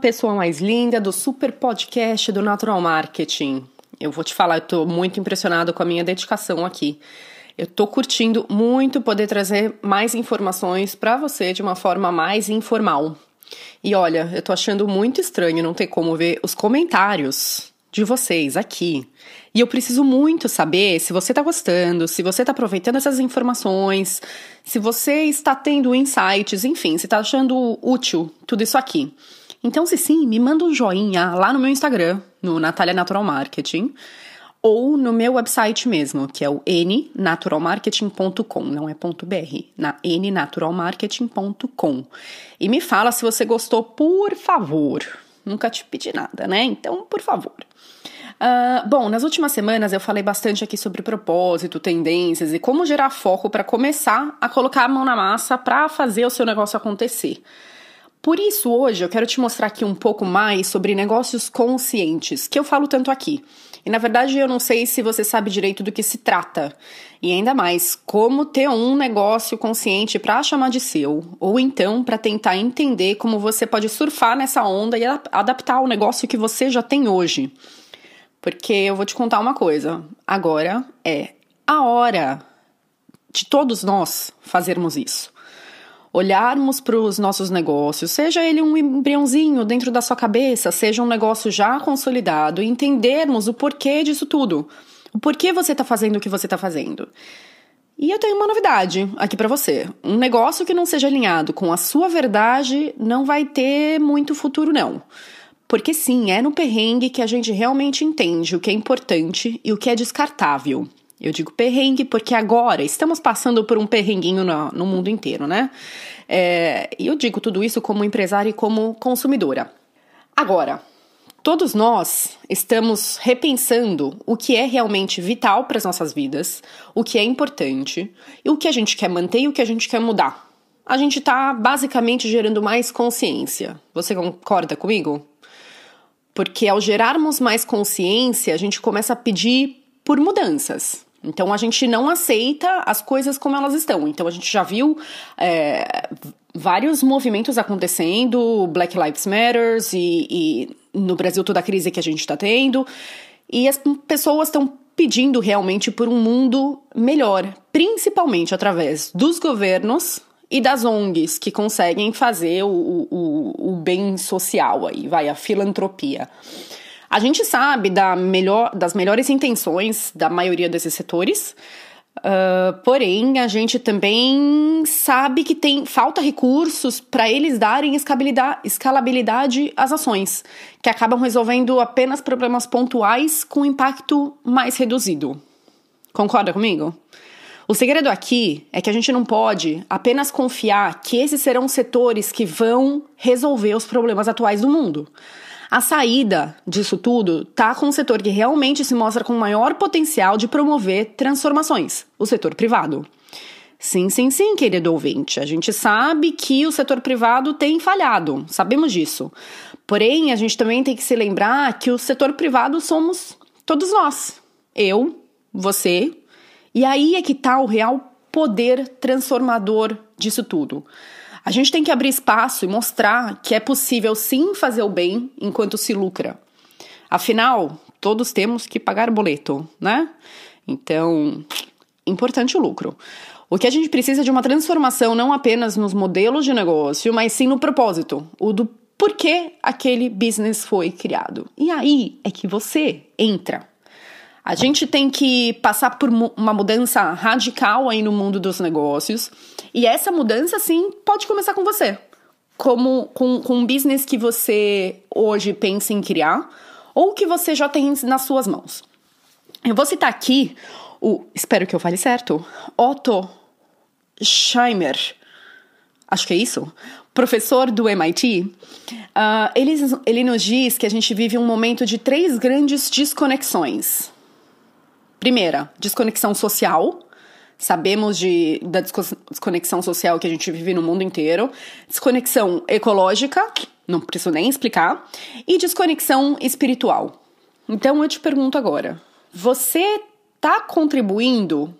pessoa mais linda do super podcast do Natural Marketing. Eu vou te falar, eu tô muito impressionado com a minha dedicação aqui. Eu tô curtindo muito poder trazer mais informações para você de uma forma mais informal. E olha, eu tô achando muito estranho não ter como ver os comentários de vocês aqui. E eu preciso muito saber se você está gostando, se você está aproveitando essas informações, se você está tendo insights, enfim, se está achando útil tudo isso aqui. Então, se sim, me manda um joinha lá no meu Instagram, no Natália Natural Marketing, ou no meu website mesmo, que é o nnaturalmarketing.com, não é .br, na nnaturalmarketing.com. E me fala se você gostou, por favor. Nunca te pedi nada, né? Então, por favor. Uh, bom, nas últimas semanas eu falei bastante aqui sobre propósito, tendências e como gerar foco para começar a colocar a mão na massa para fazer o seu negócio acontecer. Por isso, hoje eu quero te mostrar aqui um pouco mais sobre negócios conscientes, que eu falo tanto aqui. E na verdade eu não sei se você sabe direito do que se trata. E ainda mais, como ter um negócio consciente para chamar de seu, ou então para tentar entender como você pode surfar nessa onda e adaptar o negócio que você já tem hoje. Porque eu vou te contar uma coisa. Agora é a hora de todos nós fazermos isso. Olharmos para os nossos negócios, seja ele um embriãozinho dentro da sua cabeça, seja um negócio já consolidado, e entendermos o porquê disso tudo. O porquê você está fazendo o que você está fazendo. E eu tenho uma novidade aqui para você. Um negócio que não seja alinhado com a sua verdade não vai ter muito futuro, não. Porque sim, é no perrengue que a gente realmente entende o que é importante e o que é descartável. Eu digo perrengue porque agora estamos passando por um perrenguinho no, no mundo inteiro, né? É, e eu digo tudo isso como empresária e como consumidora. Agora, todos nós estamos repensando o que é realmente vital para as nossas vidas, o que é importante, e o que a gente quer manter e o que a gente quer mudar. A gente está basicamente gerando mais consciência. Você concorda comigo? Porque ao gerarmos mais consciência, a gente começa a pedir por mudanças. Então a gente não aceita as coisas como elas estão. Então a gente já viu é, vários movimentos acontecendo, Black Lives Matter e, e no Brasil toda a crise que a gente está tendo. E as pessoas estão pedindo realmente por um mundo melhor, principalmente através dos governos e das ONGs que conseguem fazer o, o, o bem social aí, vai, a filantropia. A gente sabe da melhor, das melhores intenções da maioria desses setores, uh, porém a gente também sabe que tem falta recursos para eles darem escalabilidade às ações, que acabam resolvendo apenas problemas pontuais com impacto mais reduzido. Concorda comigo? O segredo aqui é que a gente não pode apenas confiar que esses serão setores que vão resolver os problemas atuais do mundo. A saída disso tudo está com o setor que realmente se mostra com maior potencial de promover transformações, o setor privado. Sim, sim, sim, querido ouvinte. A gente sabe que o setor privado tem falhado, sabemos disso. Porém, a gente também tem que se lembrar que o setor privado somos todos nós. Eu, você, e aí é que está o real poder transformador disso tudo. A gente tem que abrir espaço e mostrar que é possível sim fazer o bem enquanto se lucra. Afinal, todos temos que pagar boleto, né? Então, importante o lucro. O que a gente precisa é de uma transformação não apenas nos modelos de negócio, mas sim no propósito, o do porquê aquele business foi criado. E aí é que você entra. A gente tem que passar por uma mudança radical aí no mundo dos negócios. E essa mudança, sim, pode começar com você. Como com, com um business que você hoje pensa em criar ou que você já tem nas suas mãos. Eu vou citar aqui o, espero que eu fale certo, Otto Scheimer, acho que é isso, professor do MIT, uh, ah, ele, ele nos diz que a gente vive um momento de três grandes desconexões. Primeira, desconexão social. Sabemos de, da desconexão social que a gente vive no mundo inteiro. Desconexão ecológica, não preciso nem explicar. E desconexão espiritual. Então eu te pergunto agora: você está contribuindo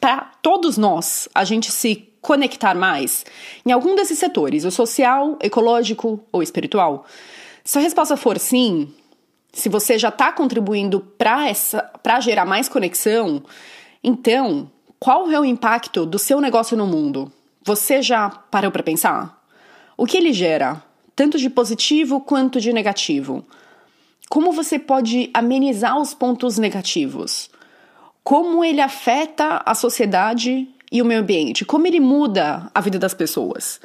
para todos nós a gente se conectar mais em algum desses setores, o social, ecológico ou espiritual? Se a resposta for sim, se você já está contribuindo para gerar mais conexão, então qual é o impacto do seu negócio no mundo? Você já parou para pensar? O que ele gera, tanto de positivo quanto de negativo? Como você pode amenizar os pontos negativos? Como ele afeta a sociedade e o meio ambiente? Como ele muda a vida das pessoas?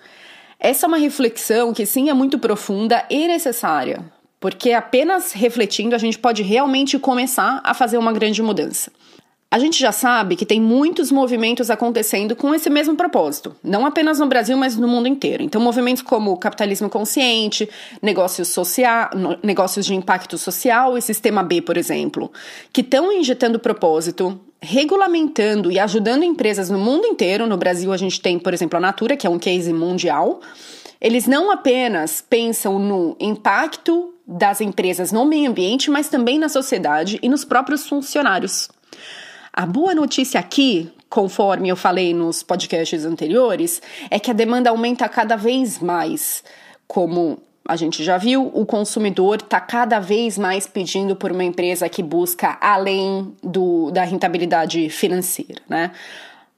Essa é uma reflexão que sim é muito profunda e necessária, porque apenas refletindo a gente pode realmente começar a fazer uma grande mudança. A gente já sabe que tem muitos movimentos acontecendo com esse mesmo propósito, não apenas no Brasil, mas no mundo inteiro. Então, movimentos como capitalismo consciente, negócios, social, negócios de impacto social e sistema B, por exemplo, que estão injetando propósito, regulamentando e ajudando empresas no mundo inteiro. No Brasil, a gente tem, por exemplo, a Natura, que é um case mundial. Eles não apenas pensam no impacto das empresas no meio ambiente, mas também na sociedade e nos próprios funcionários. A boa notícia aqui, conforme eu falei nos podcasts anteriores, é que a demanda aumenta cada vez mais. Como a gente já viu, o consumidor está cada vez mais pedindo por uma empresa que busca além do, da rentabilidade financeira, né?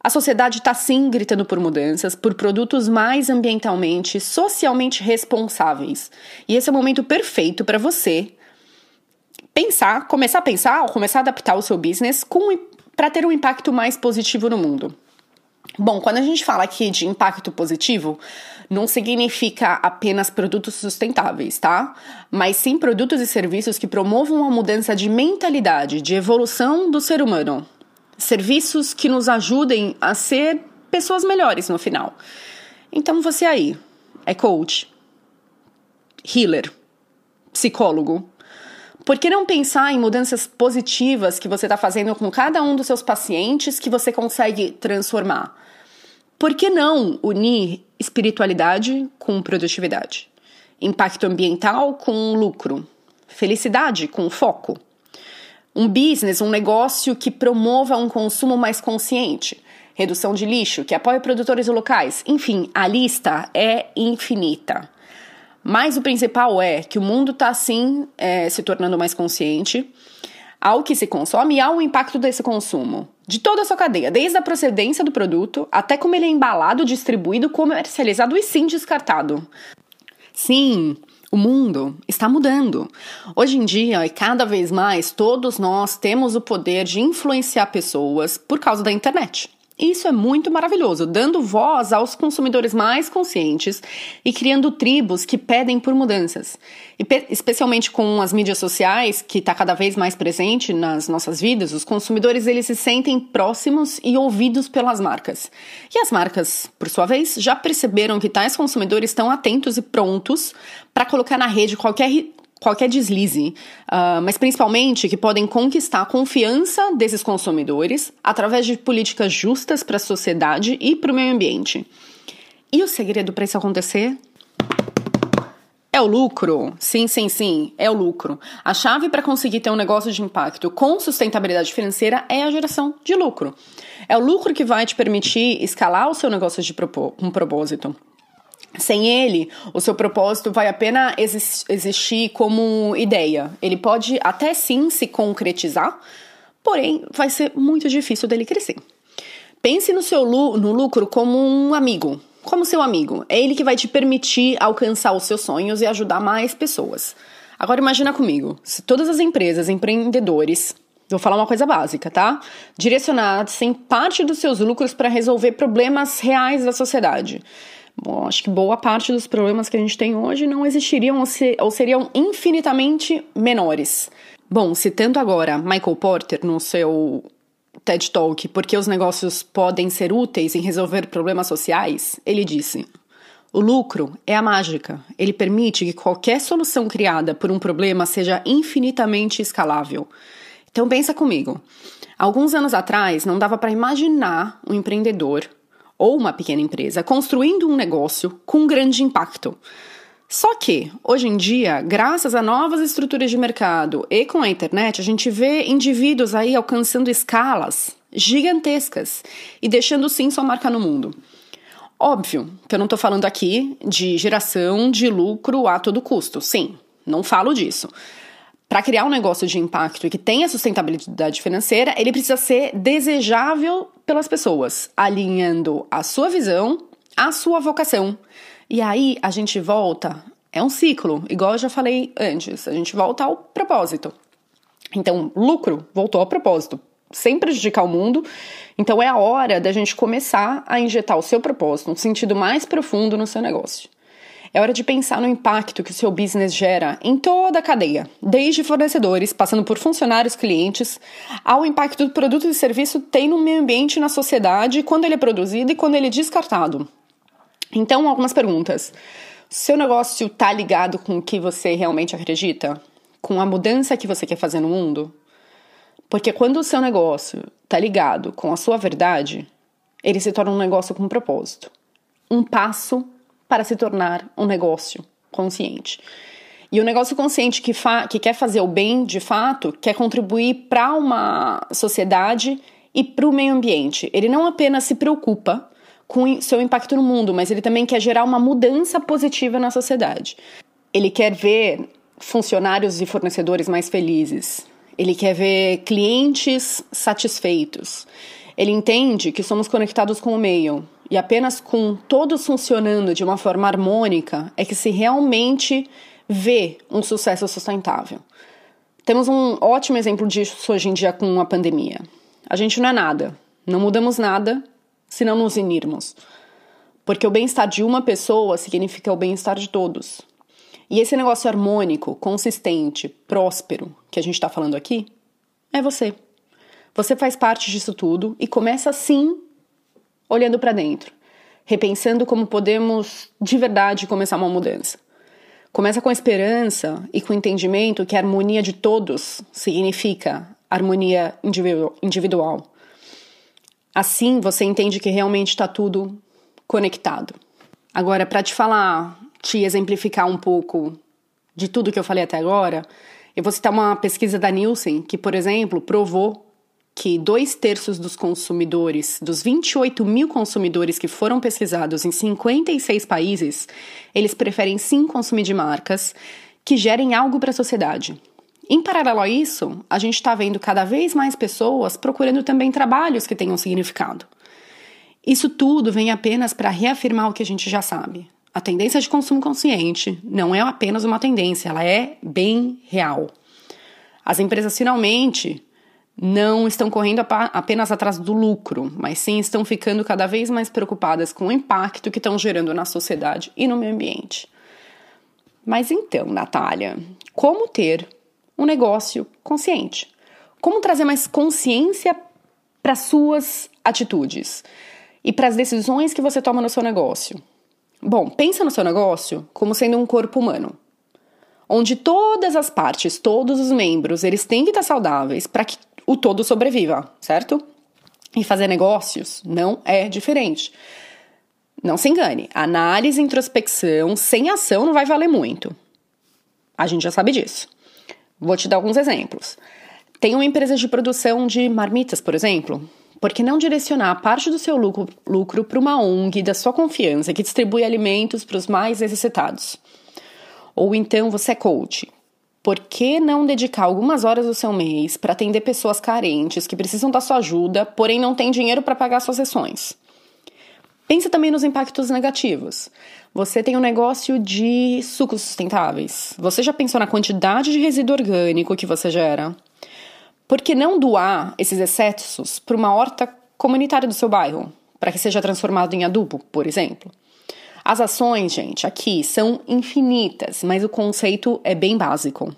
A sociedade está sim gritando por mudanças, por produtos mais ambientalmente, socialmente responsáveis. E esse é o momento perfeito para você pensar, começar a pensar, começar a adaptar o seu business para ter um impacto mais positivo no mundo. Bom, quando a gente fala aqui de impacto positivo, não significa apenas produtos sustentáveis, tá? Mas sim produtos e serviços que promovam uma mudança de mentalidade, de evolução do ser humano. Serviços que nos ajudem a ser pessoas melhores no final. Então você aí é coach, healer, psicólogo, por que não pensar em mudanças positivas que você está fazendo com cada um dos seus pacientes que você consegue transformar? Por que não unir espiritualidade com produtividade? Impacto ambiental com lucro? Felicidade com foco? Um business, um negócio que promova um consumo mais consciente? Redução de lixo, que apoia produtores locais? Enfim, a lista é infinita. Mas o principal é que o mundo está assim é, se tornando mais consciente ao que se consome e ao impacto desse consumo. De toda a sua cadeia, desde a procedência do produto até como ele é embalado, distribuído, comercializado e sim descartado. Sim, o mundo está mudando. Hoje em dia, e cada vez mais, todos nós temos o poder de influenciar pessoas por causa da internet. Isso é muito maravilhoso, dando voz aos consumidores mais conscientes e criando tribos que pedem por mudanças. E especialmente com as mídias sociais, que está cada vez mais presente nas nossas vidas, os consumidores eles se sentem próximos e ouvidos pelas marcas. E as marcas, por sua vez, já perceberam que tais consumidores estão atentos e prontos para colocar na rede qualquer qualquer deslize, uh, mas principalmente que podem conquistar a confiança desses consumidores através de políticas justas para a sociedade e para o meio ambiente. E o segredo para isso acontecer? É o lucro? Sim, sim, sim, é o lucro. A chave para conseguir ter um negócio de impacto com sustentabilidade financeira é a geração de lucro. É o lucro que vai te permitir escalar o seu negócio de um propósito. Sem ele, o seu propósito vai apenas existir como ideia. Ele pode até sim se concretizar, porém vai ser muito difícil dele crescer. Pense no seu no lucro como um amigo, como seu amigo. É ele que vai te permitir alcançar os seus sonhos e ajudar mais pessoas. Agora imagina comigo, se todas as empresas, empreendedores, vou falar uma coisa básica, tá? Direcionassem parte dos seus lucros para resolver problemas reais da sociedade. Bom, acho que boa parte dos problemas que a gente tem hoje não existiriam ou, se, ou seriam infinitamente menores. Bom, citando agora Michael Porter no seu TED Talk, porque os negócios podem ser úteis em resolver problemas sociais, ele disse: O lucro é a mágica. Ele permite que qualquer solução criada por um problema seja infinitamente escalável. Então pensa comigo. Alguns anos atrás não dava para imaginar um empreendedor ou uma pequena empresa construindo um negócio com grande impacto. Só que, hoje em dia, graças a novas estruturas de mercado e com a internet, a gente vê indivíduos aí alcançando escalas gigantescas e deixando sim sua marca no mundo. Óbvio que eu não estou falando aqui de geração de lucro a todo custo, sim. não falo disso. Para criar um negócio de impacto e que tenha sustentabilidade financeira, ele precisa ser desejável pelas pessoas, alinhando a sua visão à sua vocação. E aí a gente volta, é um ciclo, igual eu já falei antes, a gente volta ao propósito. Então, lucro voltou ao propósito, sem prejudicar o mundo. Então é a hora da gente começar a injetar o seu propósito, um sentido mais profundo no seu negócio. É hora de pensar no impacto que o seu business gera em toda a cadeia, desde fornecedores, passando por funcionários, clientes, ao impacto do produto e serviço tem no meio ambiente na sociedade, quando ele é produzido e quando ele é descartado. Então, algumas perguntas. Seu negócio está ligado com o que você realmente acredita? Com a mudança que você quer fazer no mundo? Porque quando o seu negócio está ligado com a sua verdade, ele se torna um negócio com propósito. Um passo para se tornar um negócio consciente. E o negócio consciente que, que quer fazer o bem de fato, quer contribuir para uma sociedade e para o meio ambiente. Ele não apenas se preocupa com seu impacto no mundo, mas ele também quer gerar uma mudança positiva na sociedade. Ele quer ver funcionários e fornecedores mais felizes. Ele quer ver clientes satisfeitos. Ele entende que somos conectados com o meio e apenas com todos funcionando de uma forma harmônica é que se realmente vê um sucesso sustentável. Temos um ótimo exemplo disso hoje em dia com a pandemia. A gente não é nada, não mudamos nada se não nos unirmos. Porque o bem-estar de uma pessoa significa o bem-estar de todos. E esse negócio harmônico, consistente, próspero que a gente está falando aqui é você. Você faz parte disso tudo e começa assim olhando para dentro, repensando como podemos de verdade começar uma mudança. Começa com a esperança e com o entendimento que a harmonia de todos significa harmonia individual. Assim você entende que realmente está tudo conectado. Agora, para te falar, te exemplificar um pouco de tudo que eu falei até agora, eu vou citar uma pesquisa da Nielsen que, por exemplo, provou que dois terços dos consumidores, dos 28 mil consumidores que foram pesquisados em 56 países, eles preferem sim consumir de marcas que gerem algo para a sociedade. Em paralelo a isso, a gente está vendo cada vez mais pessoas procurando também trabalhos que tenham significado. Isso tudo vem apenas para reafirmar o que a gente já sabe. A tendência de consumo consciente não é apenas uma tendência, ela é bem real. As empresas finalmente não estão correndo apenas atrás do lucro, mas sim estão ficando cada vez mais preocupadas com o impacto que estão gerando na sociedade e no meio ambiente. Mas então, Natália, como ter um negócio consciente? Como trazer mais consciência para suas atitudes e para as decisões que você toma no seu negócio? Bom, pensa no seu negócio como sendo um corpo humano onde todas as partes, todos os membros, eles têm que estar saudáveis para que o todo sobreviva, certo? E fazer negócios não é diferente. Não se engane, análise e introspecção sem ação não vai valer muito. A gente já sabe disso. Vou te dar alguns exemplos. Tem uma empresa de produção de marmitas, por exemplo. Por que não direcionar parte do seu lucro para uma ONG da sua confiança que distribui alimentos para os mais necessitados? Ou então você é coach. Por que não dedicar algumas horas do seu mês para atender pessoas carentes que precisam da sua ajuda, porém não têm dinheiro para pagar suas sessões? Pense também nos impactos negativos. Você tem um negócio de sucos sustentáveis. Você já pensou na quantidade de resíduo orgânico que você gera? Por que não doar esses excessos para uma horta comunitária do seu bairro, para que seja transformado em adubo, por exemplo? As ações, gente, aqui são infinitas, mas o conceito é bem básico.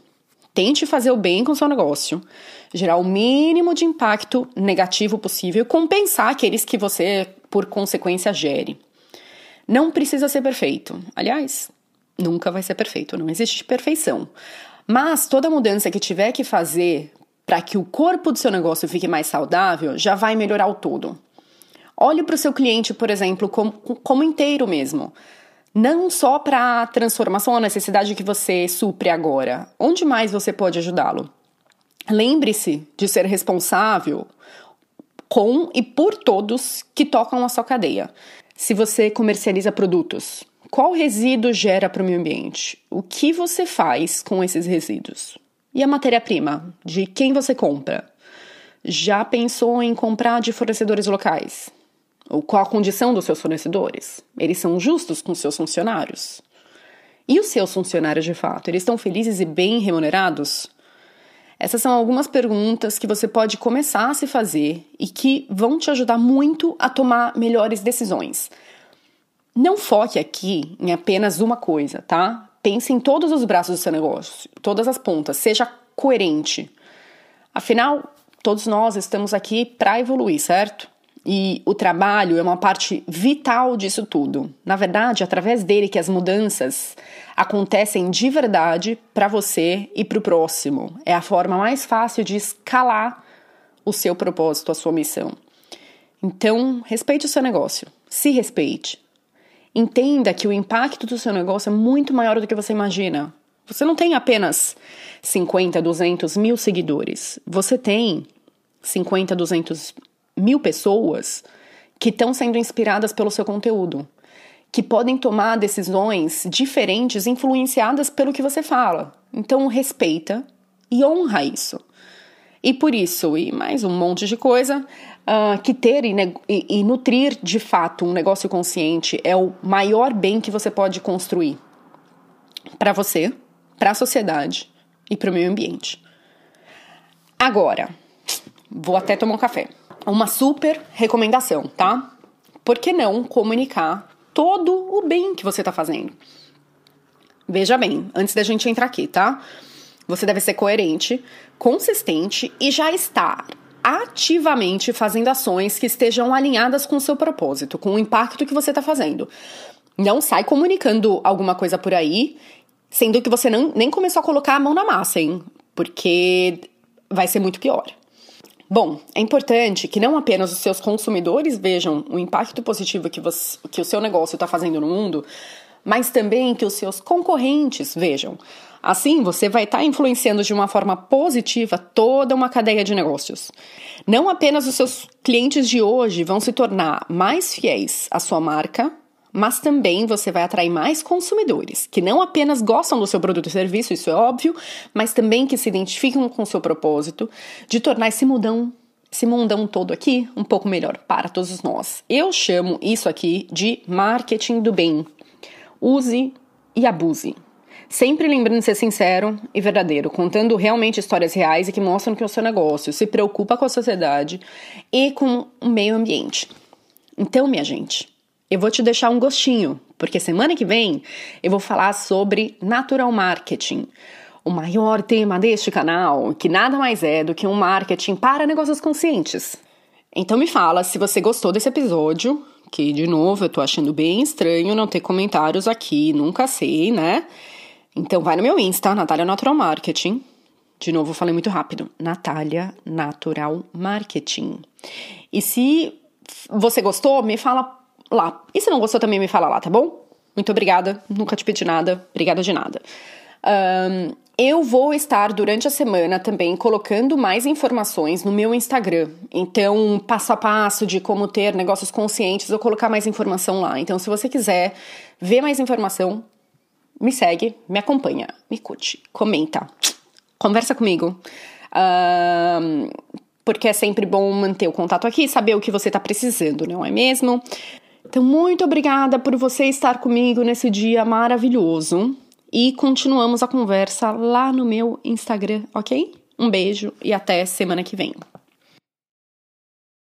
Tente fazer o bem com seu negócio, gerar o mínimo de impacto negativo possível e compensar aqueles que você, por consequência, gere. Não precisa ser perfeito. Aliás, nunca vai ser perfeito, não existe perfeição. Mas toda mudança que tiver que fazer para que o corpo do seu negócio fique mais saudável já vai melhorar o todo. Olhe para o seu cliente, por exemplo, como, como inteiro mesmo. Não só para a transformação ou necessidade que você supre agora. Onde mais você pode ajudá-lo? Lembre-se de ser responsável com e por todos que tocam a sua cadeia. Se você comercializa produtos, qual resíduo gera para o meio ambiente? O que você faz com esses resíduos? E a matéria-prima? De quem você compra? Já pensou em comprar de fornecedores locais? Ou qual a condição dos seus fornecedores? Eles são justos com seus funcionários? E os seus funcionários, de fato, eles estão felizes e bem remunerados? Essas são algumas perguntas que você pode começar a se fazer e que vão te ajudar muito a tomar melhores decisões. Não foque aqui em apenas uma coisa, tá? Pense em todos os braços do seu negócio, todas as pontas, seja coerente. Afinal, todos nós estamos aqui para evoluir, certo? E o trabalho é uma parte vital disso tudo. Na verdade, através dele que as mudanças acontecem de verdade para você e para o próximo. É a forma mais fácil de escalar o seu propósito, a sua missão. Então, respeite o seu negócio. Se respeite. Entenda que o impacto do seu negócio é muito maior do que você imagina. Você não tem apenas 50, 200 mil seguidores. Você tem 50, 200 mil pessoas que estão sendo inspiradas pelo seu conteúdo, que podem tomar decisões diferentes influenciadas pelo que você fala. Então, respeita e honra isso. E por isso, e mais um monte de coisa, uh, que ter e, e, e nutrir de fato um negócio consciente é o maior bem que você pode construir para você, para a sociedade e para o meio ambiente. Agora, vou até tomar um café uma super recomendação, tá? Por que não comunicar todo o bem que você está fazendo? Veja bem, antes da gente entrar aqui, tá? Você deve ser coerente, consistente e já estar ativamente fazendo ações que estejam alinhadas com o seu propósito, com o impacto que você está fazendo. Não sai comunicando alguma coisa por aí, sendo que você não, nem começou a colocar a mão na massa, hein? Porque vai ser muito pior. Bom, é importante que não apenas os seus consumidores vejam o impacto positivo que, você, que o seu negócio está fazendo no mundo, mas também que os seus concorrentes vejam. Assim, você vai estar tá influenciando de uma forma positiva toda uma cadeia de negócios. Não apenas os seus clientes de hoje vão se tornar mais fiéis à sua marca, mas também você vai atrair mais consumidores, que não apenas gostam do seu produto e serviço, isso é óbvio, mas também que se identificam com o seu propósito de tornar esse mundão, esse mundão todo aqui um pouco melhor para todos nós. Eu chamo isso aqui de marketing do bem. Use e abuse. Sempre lembrando de ser sincero e verdadeiro, contando realmente histórias reais e que mostram que o seu negócio se preocupa com a sociedade e com o meio ambiente. Então, minha gente, eu vou te deixar um gostinho, porque semana que vem eu vou falar sobre natural marketing, o maior tema deste canal, que nada mais é do que um marketing para negócios conscientes. Então me fala se você gostou desse episódio, que de novo eu tô achando bem estranho não ter comentários aqui, nunca sei, né? Então vai no meu Insta, Natália Natural Marketing. De novo, falei muito rápido. Natália Natural Marketing. E se você gostou, me fala lá. E se não gostou, também me fala lá, tá bom? Muito obrigada, nunca te pedi nada, obrigada de nada. Um, eu vou estar durante a semana também colocando mais informações no meu Instagram. Então, passo a passo de como ter negócios conscientes, vou colocar mais informação lá. Então, se você quiser ver mais informação, me segue, me acompanha, me curte, comenta, conversa comigo. Um, porque é sempre bom manter o contato aqui, saber o que você está precisando, não é mesmo? Então, muito obrigada por você estar comigo nesse dia maravilhoso. E continuamos a conversa lá no meu Instagram, ok? Um beijo e até semana que vem.